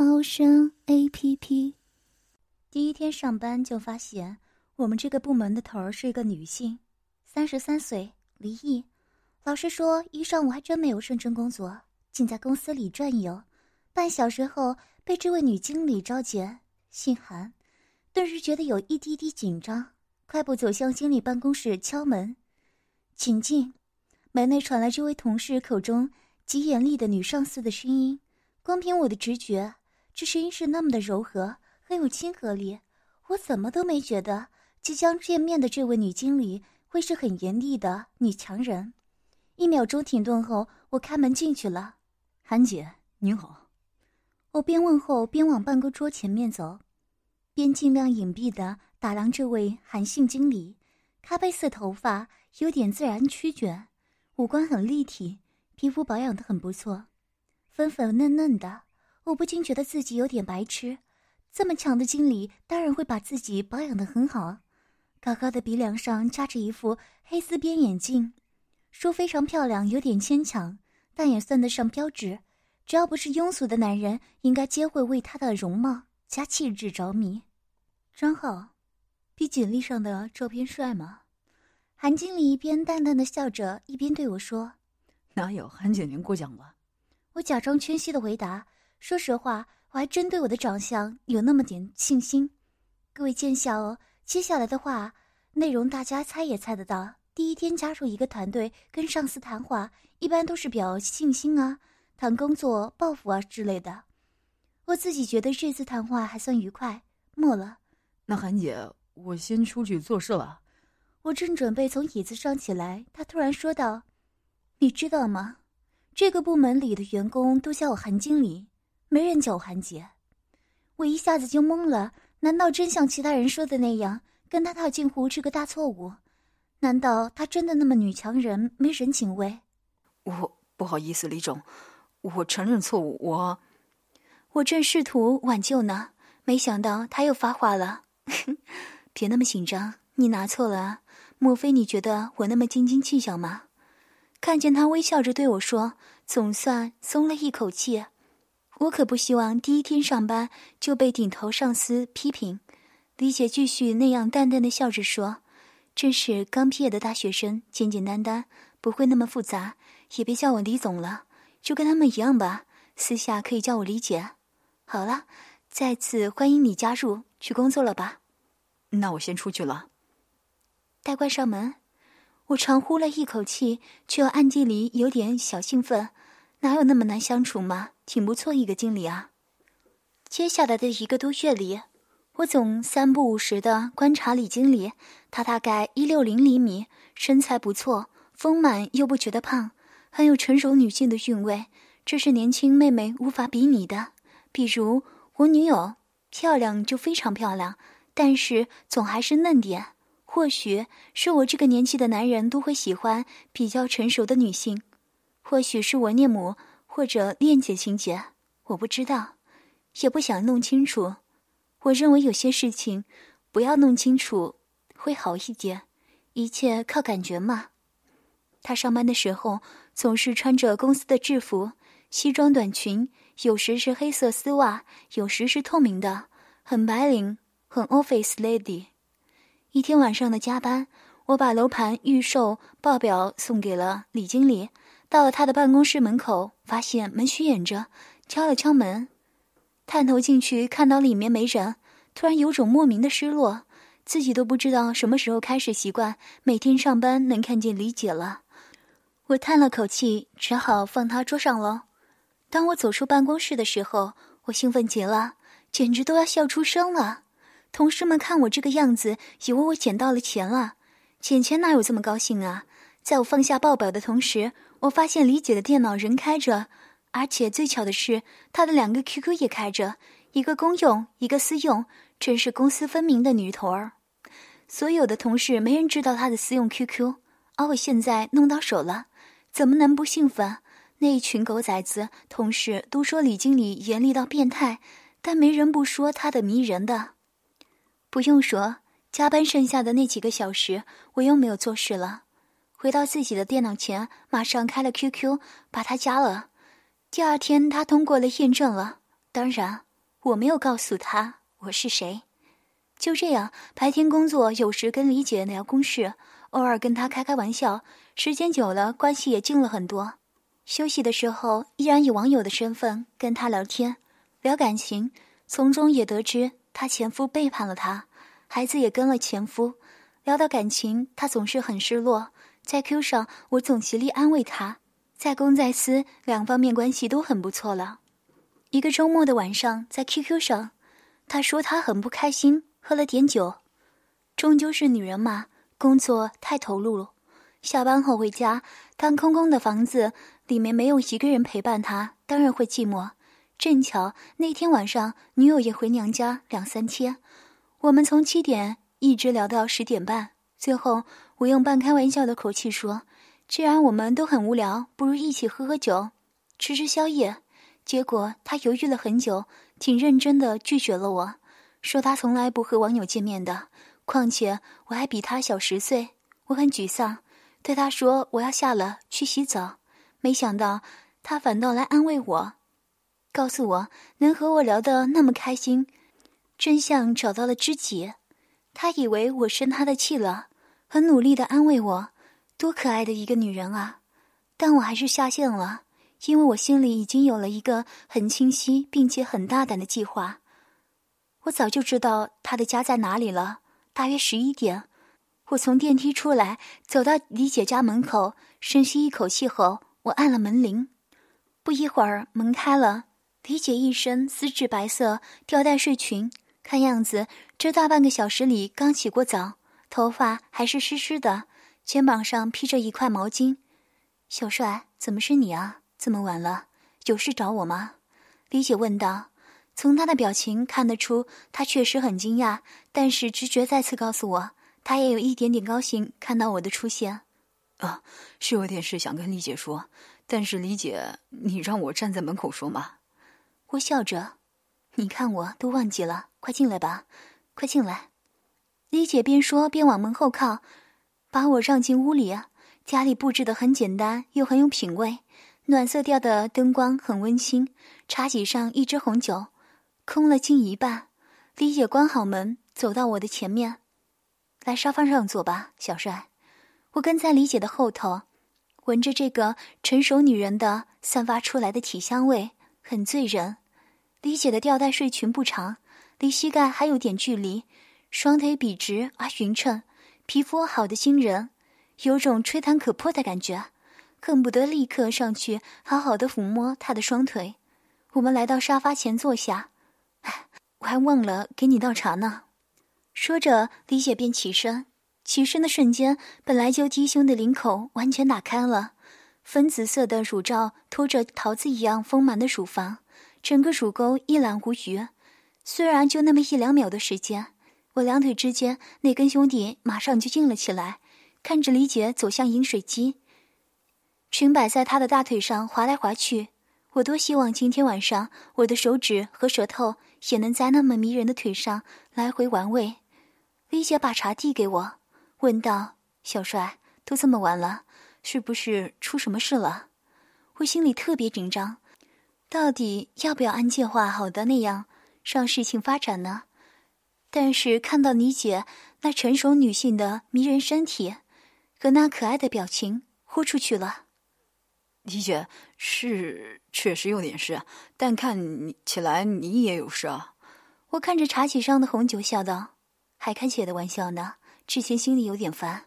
猫声 A P P。第一天上班就发现，我们这个部门的头儿是一个女性，三十三岁，离异。老实说，一上午还真没有认真工作，竟在公司里转悠。半小时后，被这位女经理召见，姓韩，顿时觉得有一滴滴紧张，快步走向经理办公室敲门，请进。门内传来这位同事口中。极严厉的女上司的声音，光凭我的直觉，这声音是那么的柔和，很有亲和力。我怎么都没觉得即将见面的这位女经理会是很严厉的女强人。一秒钟停顿后，我开门进去了。韩姐，您好。我边问候边往办公桌前面走，边尽量隐蔽的打量这位韩姓经理。咖啡色头发有点自然曲卷，五官很立体。皮肤保养的很不错，粉粉嫩嫩的，我不禁觉得自己有点白痴。这么强的经理，当然会把自己保养的很好啊。高高的鼻梁上扎着一副黑丝边眼镜，说非常漂亮有点牵强，但也算得上标致。只要不是庸俗的男人，应该皆会为他的容貌加气质着迷。张浩，比简历上的照片帅吗？韩经理一边淡淡的笑着，一边对我说。哪有韩姐您过奖了？我假装谦虚的回答。说实话，我还真对我的长相有那么点信心。各位见笑哦。接下来的话内容大家猜也猜得到。第一天加入一个团队，跟上司谈话，一般都是表信心啊，谈工作抱负啊之类的。我自己觉得这次谈话还算愉快。末了，那韩姐，我先出去做事了。我正准备从椅子上起来，他突然说道。你知道吗？这个部门里的员工都叫我韩经理，没人叫我韩姐。我一下子就懵了。难道真像其他人说的那样，跟他套近乎是个大错误？难道他真的那么女强人，没人情味？我不好意思，李总，我承认错误。我，我正试图挽救呢，没想到他又发话了。别那么紧张，你拿错了啊？莫非你觉得我那么斤斤计较吗？看见他微笑着对我说，总算松了一口气。我可不希望第一天上班就被顶头上司批评。李姐继续那样淡淡的笑着说：“真是刚毕业的大学生，简简单单，不会那么复杂。也别叫我李总了，就跟他们一样吧。私下可以叫我李姐。好了，再次欢迎你加入，去工作了吧？那我先出去了。待关上门。”我长呼了一口气，却又暗地里有点小兴奋。哪有那么难相处嘛？挺不错一个经理啊。接下来的一个多月里，我总三不五时的观察李经理。他大概一六零厘米，身材不错，丰满又不觉得胖，很有成熟女性的韵味。这是年轻妹妹无法比拟的。比如我女友，漂亮就非常漂亮，但是总还是嫩点。或许是我这个年纪的男人都会喜欢比较成熟的女性，或许是我恋母或者恋姐情节，我不知道，也不想弄清楚。我认为有些事情不要弄清楚会好一点，一切靠感觉嘛。他上班的时候总是穿着公司的制服，西装短裙，有时是黑色丝袜，有时是透明的，很白领，很 office lady。一天晚上的加班，我把楼盘预售报表送给了李经理。到了他的办公室门口，发现门虚掩着，敲了敲门，探头进去，看到里面没人，突然有种莫名的失落，自己都不知道什么时候开始习惯每天上班能看见李姐了。我叹了口气，只好放他桌上了。当我走出办公室的时候，我兴奋极了，简直都要笑出声了。同事们看我这个样子，以为我捡到了钱了。捡钱哪有这么高兴啊？在我放下报表的同时，我发现李姐的电脑仍开着，而且最巧的是，她的两个 QQ 也开着，一个公用，一个私用，真是公私分明的女头儿。所有的同事没人知道她的私用 QQ，而我现在弄到手了，怎么能不兴奋？那一群狗崽子同事都说李经理严厉到变态，但没人不说他的迷人的。不用说，加班剩下的那几个小时，我又没有做事了。回到自己的电脑前，马上开了 QQ，把他加了。第二天，他通过了验证了。当然，我没有告诉他我是谁。就这样，白天工作，有时跟李姐聊公事，偶尔跟她开开玩笑。时间久了，关系也近了很多。休息的时候，依然以网友的身份跟她聊天，聊感情，从中也得知她前夫背叛了她，孩子也跟了前夫。聊到感情，她总是很失落。在 Q 上，我总极力安慰他，在公在私两方面关系都很不错了。一个周末的晚上，在 QQ 上，他说他很不开心，喝了点酒。终究是女人嘛，工作太投入了。下班后回家，当空空的房子里面没有一个人陪伴他，当然会寂寞。正巧那天晚上，女友也回娘家两三天，我们从七点一直聊到十点半，最后。我用半开玩笑的口气说：“既然我们都很无聊，不如一起喝喝酒，吃吃宵夜。”结果他犹豫了很久，挺认真的拒绝了我，说他从来不和网友见面的，况且我还比他小十岁。我很沮丧，对他说：“我要下了，去洗澡。”没想到他反倒来安慰我，告诉我能和我聊得那么开心，真相找到了知己。他以为我生他的气了。很努力的安慰我，多可爱的一个女人啊！但我还是下线了，因为我心里已经有了一个很清晰并且很大胆的计划。我早就知道他的家在哪里了。大约十一点，我从电梯出来，走到李姐家门口，深吸一口气后，我按了门铃。不一会儿，门开了，李姐一身丝质白色吊带睡裙，看样子这大半个小时里刚洗过澡。头发还是湿湿的，肩膀上披着一块毛巾。小帅，怎么是你啊？这么晚了，有事找我吗？李姐问道。从他的表情看得出，他确实很惊讶，但是直觉再次告诉我，他也有一点点高兴看到我的出现。啊，是有点事想跟李姐说，但是李姐，你让我站在门口说吗？我笑着，你看我都忘记了，快进来吧，快进来。李姐边说边往门后靠，把我让进屋里。家里布置的很简单，又很有品味。暖色调的灯光很温馨，茶几上一支红酒，空了近一半。李姐关好门，走到我的前面，来沙发上坐吧，小帅。我跟在李姐的后头，闻着这个成熟女人的散发出来的体香味，很醉人。李姐的吊带睡裙不长，离膝盖还有点距离。双腿笔直而匀称，皮肤好的惊人，有种吹弹可破的感觉，恨不得立刻上去好好的抚摸她的双腿。我们来到沙发前坐下，哎，我还忘了给你倒茶呢。说着，李姐便起身。起身的瞬间，本来就低胸的领口完全打开了，粉紫色的乳罩托着桃子一样丰满的乳房，整个乳沟一览无余。虽然就那么一两秒的时间。我两腿之间那根兄弟马上就硬了起来，看着李姐走向饮水机，裙摆在她的大腿上滑来滑去。我多希望今天晚上我的手指和舌头也能在那么迷人的腿上来回玩味。李姐把茶递给我，问道：“小帅，都这么晚了，是不是出什么事了？”我心里特别紧张，到底要不要按计划好的那样让事情发展呢？但是看到你姐那成熟女性的迷人身体和那可爱的表情，豁出去了。李姐是确实有点事，但看你起来你也有事啊。我看着茶几上的红酒，笑道：“还开姐的玩笑呢。之前心里有点烦，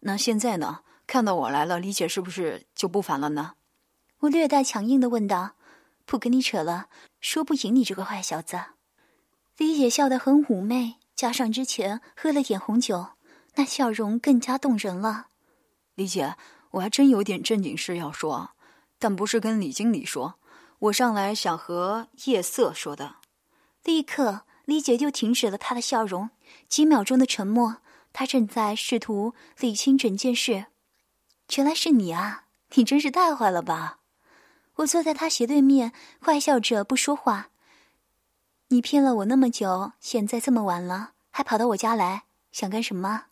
那现在呢？看到我来了，李姐是不是就不烦了呢？”我略带强硬的问道：“不跟你扯了，说不赢你这个坏小子。”李姐笑得很妩媚，加上之前喝了点红酒，那笑容更加动人了。李姐，我还真有点正经事要说，但不是跟李经理说，我上来想和夜色说的。立刻，李姐就停止了她的笑容。几秒钟的沉默，她正在试图理清整件事。原来是你啊！你真是太坏了吧！我坐在他斜对面，坏笑着不说话。你骗了我那么久，现在这么晚了，还跑到我家来，想干什么？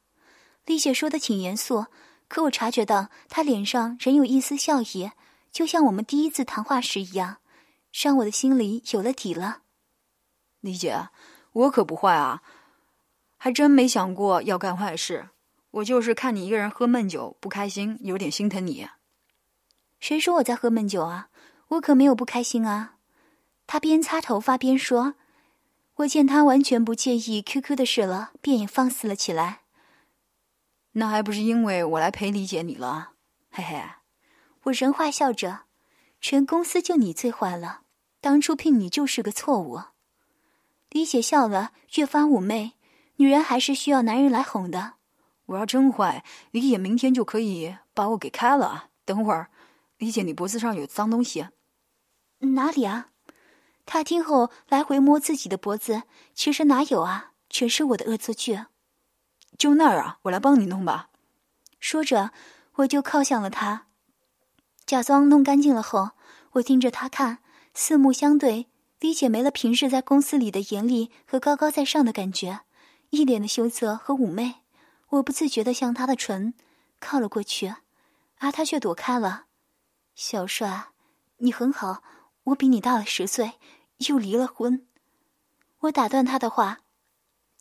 丽姐说的挺严肃，可我察觉到她脸上仍有一丝笑意，就像我们第一次谈话时一样，让我的心里有了底了。丽姐，我可不坏啊，还真没想过要干坏事。我就是看你一个人喝闷酒不开心，有点心疼你。谁说我在喝闷酒啊？我可没有不开心啊！他边擦头发边说。我见他完全不介意 QQ 的事了，便也放肆了起来。那还不是因为我来陪李姐你了？嘿嘿，我人坏笑着。全公司就你最坏了，当初聘你就是个错误。李姐笑了，越发妩媚。女人还是需要男人来哄的。我要真坏，李姐明天就可以把我给开了。等会儿，李姐，你脖子上有脏东西。哪里啊？他听后来回摸自己的脖子，其实哪有啊，全是我的恶作剧。就那儿啊，我来帮你弄吧。说着，我就靠向了他，假装弄干净了后，我盯着他看，四目相对，李姐没了平日在公司里的严厉和高高在上的感觉，一脸的羞涩和妩媚。我不自觉的向他的唇靠了过去，而他却躲开了。小帅，你很好，我比你大了十岁，又离了婚。我打断他的话：“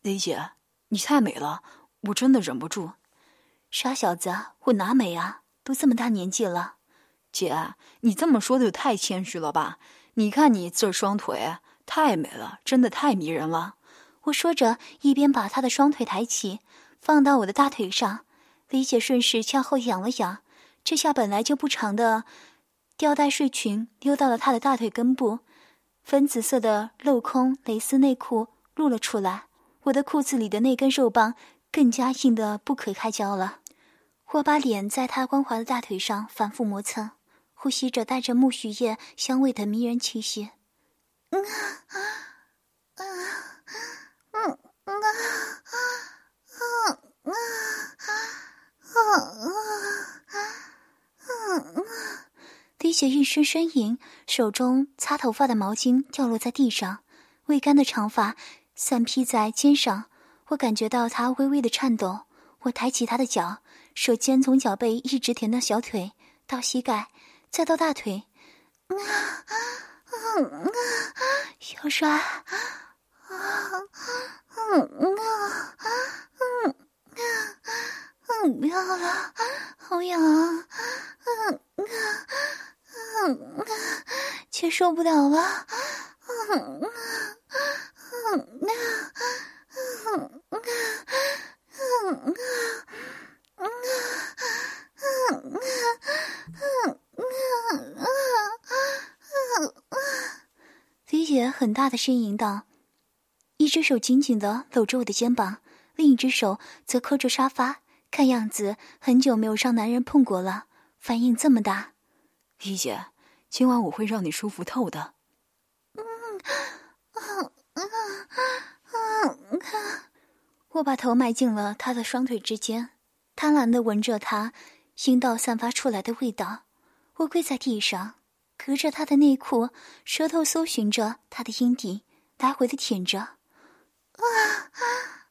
雷姐，你太美了，我真的忍不住。”傻小子，我哪美啊？都这么大年纪了。姐，你这么说的太谦虚了吧？你看你这双腿，太美了，真的太迷人了。我说着，一边把他的双腿抬起。放到我的大腿上，李姐顺势向后仰了仰，这下本来就不长的吊带睡裙溜到了她的大腿根部，粉紫色的镂空蕾丝内裤露了出来，我的裤子里的那根肉棒更加硬得不可开交了。我把脸在他光滑的大腿上反复磨蹭，呼吸着带着木须叶香味的迷人气息。嗯啊啊嗯嗯啊。啊啊啊啊啊！李姐一声呻吟，手中擦头发的毛巾掉落在地上，未干的长发散披在肩上。我感觉到她微微的颤抖。我抬起她的脚，舌尖从脚背一直舔到小腿，到膝盖，再到大腿。啊啊啊！小帅，啊嗯啊啊！嗯啊嗯，不要了，好痒啊！嗯啊却受不了了。李姐很大的呻吟道，一只手紧紧的搂着我的肩膀，另一只手则磕着沙发，看样子很久没有让男人碰过了，反应这么大。一姐，今晚我会让你舒服透的。嗯嗯嗯嗯我把头埋进了他的双腿之间，贪婪的闻着他阴道散发出来的味道。我跪在地上，隔着他的内裤，舌头搜寻着他的阴蒂，来回的舔着。啊啊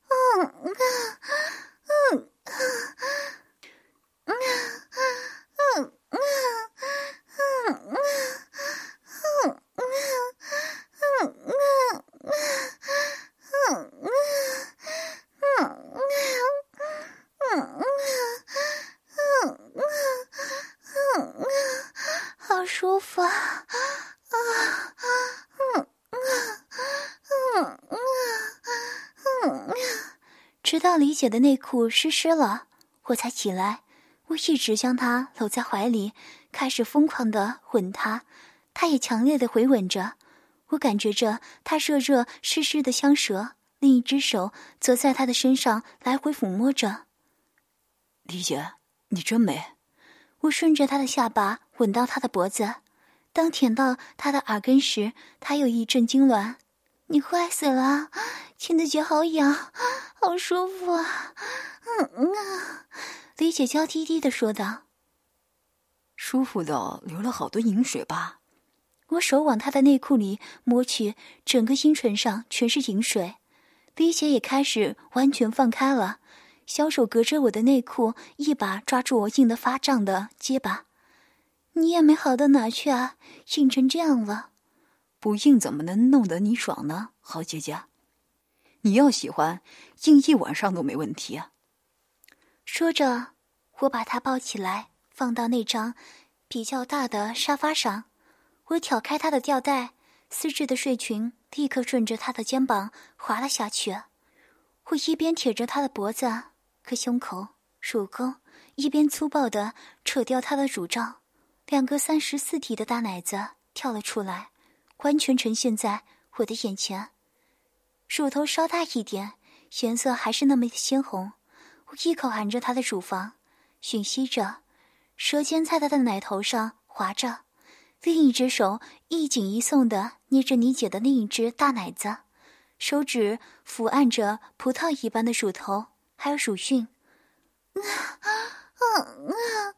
嗯啊嗯啊嗯啊嗯啊嗯啊嗯啊嗯啊嗯啊嗯啊好舒服啊啊嗯啊嗯直到李姐的内裤湿湿了，我才起来。我一直将她搂在怀里，开始疯狂的吻她，她也强烈的回吻着。我感觉着她热热湿湿的香舌，另一只手则在她的身上来回抚摸着。李姐，你真美。我顺着她的下巴吻到她的脖子，当舔到她的耳根时，她又一阵痉挛。你坏死了，亲的脚好痒，好舒服啊！嗯啊，李姐娇滴滴的说道。舒服的流了好多饮水吧？我手往她的内裤里摸去，整个阴唇上全是饮水。鼻血也开始完全放开了，小手隔着我的内裤，一把抓住我硬得发胀的结巴。你也没好到哪去啊，硬成这样了。不硬怎么能弄得你爽呢，好姐姐？你要喜欢，硬一晚上都没问题啊。说着，我把他抱起来，放到那张比较大的沙发上。我挑开他的吊带，丝质的睡裙立刻顺着他的肩膀滑了下去。我一边舔着他的脖子和胸口、乳沟，一边粗暴地扯掉他的乳罩，两个三十四 T 的大奶子跳了出来。完全呈现在我的眼前，乳头稍大一点，颜色还是那么鲜红。我一口含着他的乳房，吮吸着，舌尖在他的奶头上划着，另一只手一紧一松的捏着你姐的另一只大奶子，手指抚按着葡萄一般的乳头，还有乳晕。啊啊啊！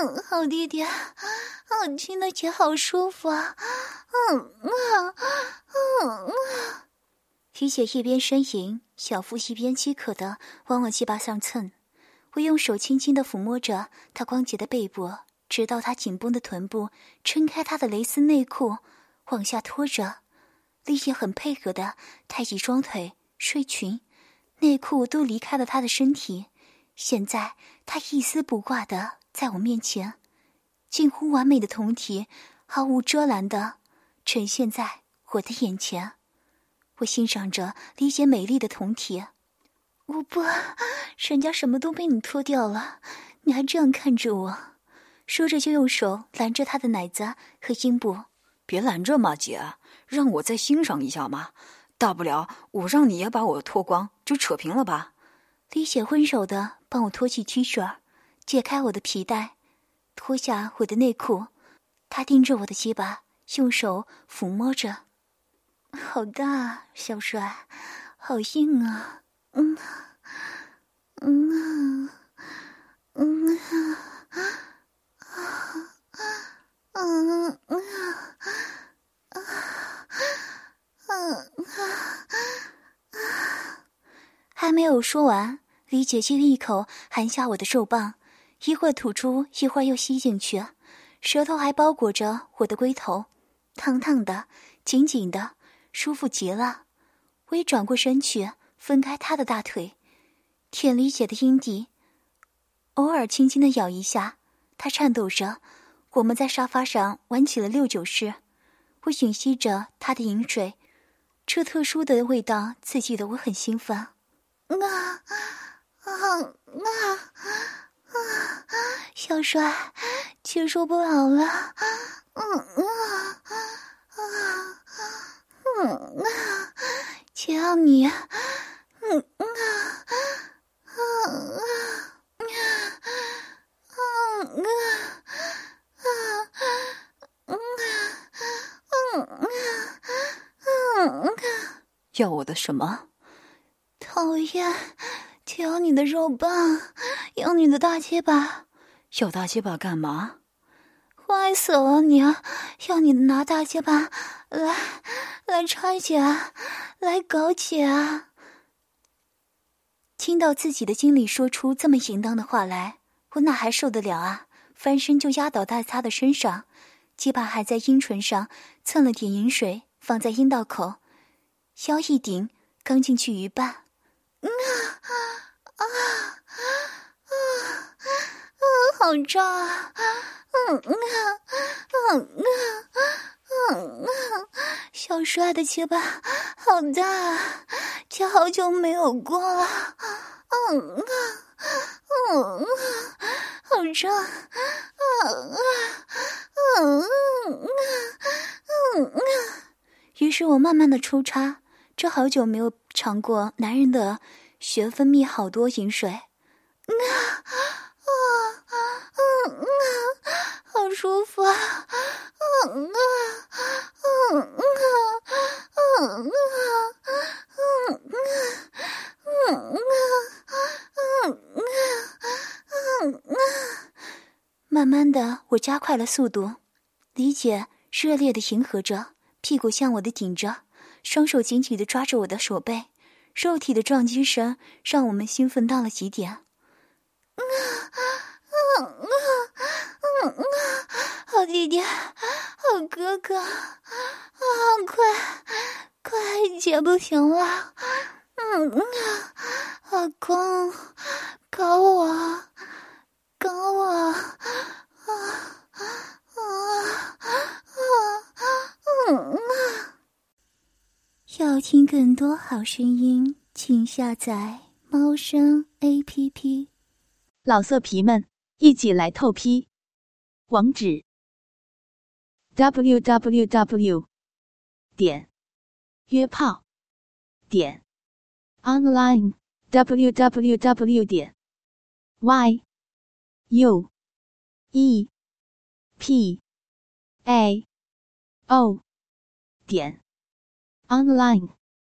嗯，好弟弟，嗯，亲的姐好舒服啊！嗯啊，嗯啊。李姐一边呻吟，小腹一边饥渴的往我鸡巴上蹭。我用手轻轻的抚摸着她光洁的背部，直到她紧绷的臀部撑开她的蕾丝内裤，往下拖着。李姐很配合的抬起双腿，睡裙、内裤都离开了她的身体。现在她一丝不挂的。在我面前，近乎完美的酮体，毫无遮拦的呈现在我的眼前。我欣赏着李姐美丽的酮体。我不，人家什么都被你脱掉了，你还这样看着我？说着就用手拦着他的奶子和阴部。别拦着嘛，姐，让我再欣赏一下嘛。大不了我让你也把我脱光，就扯平了吧。李姐温柔的帮我脱去 T 恤。解开我的皮带，脱下我的内裤，他盯着我的鸡巴，用手抚摸着。好大，小帅，好硬啊！嗯，嗯，嗯，啊，啊，嗯，啊，啊，啊，啊，还没有说完，李姐就一口含下我的肉棒。一会儿吐出，一会儿又吸进去，舌头还包裹着我的龟头，烫烫的，紧紧的，舒服极了。我也转过身去，分开他的大腿，舔李姐的阴蒂，偶尔轻轻的咬一下。他颤抖着，我们在沙发上玩起了六九式。我吮吸着他的饮水，这特殊的味道刺激的我很兴奋。啊啊啊！啊，小帅，接受不了了！嗯嗯啊嗯啊，只要你，嗯啊嗯啊嗯啊嗯啊嗯啊嗯啊嗯啊！要我的什么？讨厌！要你的肉棒，要你的大鸡巴，要大鸡巴干嘛？坏死了你！要你拿大鸡巴来来拆解，来搞起啊！听到自己的经理说出这么淫荡的话来，我哪还受得了啊？翻身就压倒在他的身上，鸡巴还在阴唇上蹭了点饮水，放在阴道口，腰一顶，刚进去一半。啊啊啊啊啊！好胀啊！嗯啊嗯啊嗯啊！小帅的鸡巴好大，这好久没有过了。嗯啊嗯啊，好胀啊啊嗯啊嗯啊！于是我慢慢的抽插。这好久没有尝过男人的血分泌好多饮水，啊啊啊啊！好舒服啊！嗯啊啊啊啊慢慢的，我加快了速度，李姐热烈的迎合着，屁股向我的顶着，双手紧紧的抓着我的手背，肉体的撞击声让我们兴奋到了极点。好弟弟，好哥哥，啊，快快，姐不行了，嗯嗯，老公，搞我。搞我！啊啊啊啊！嗯要听更多好声音，请下载猫声 A P P。老色皮们，一起来透批！网址：w w w 点约炮点 online w w w 点 y。U E P A O 点 online。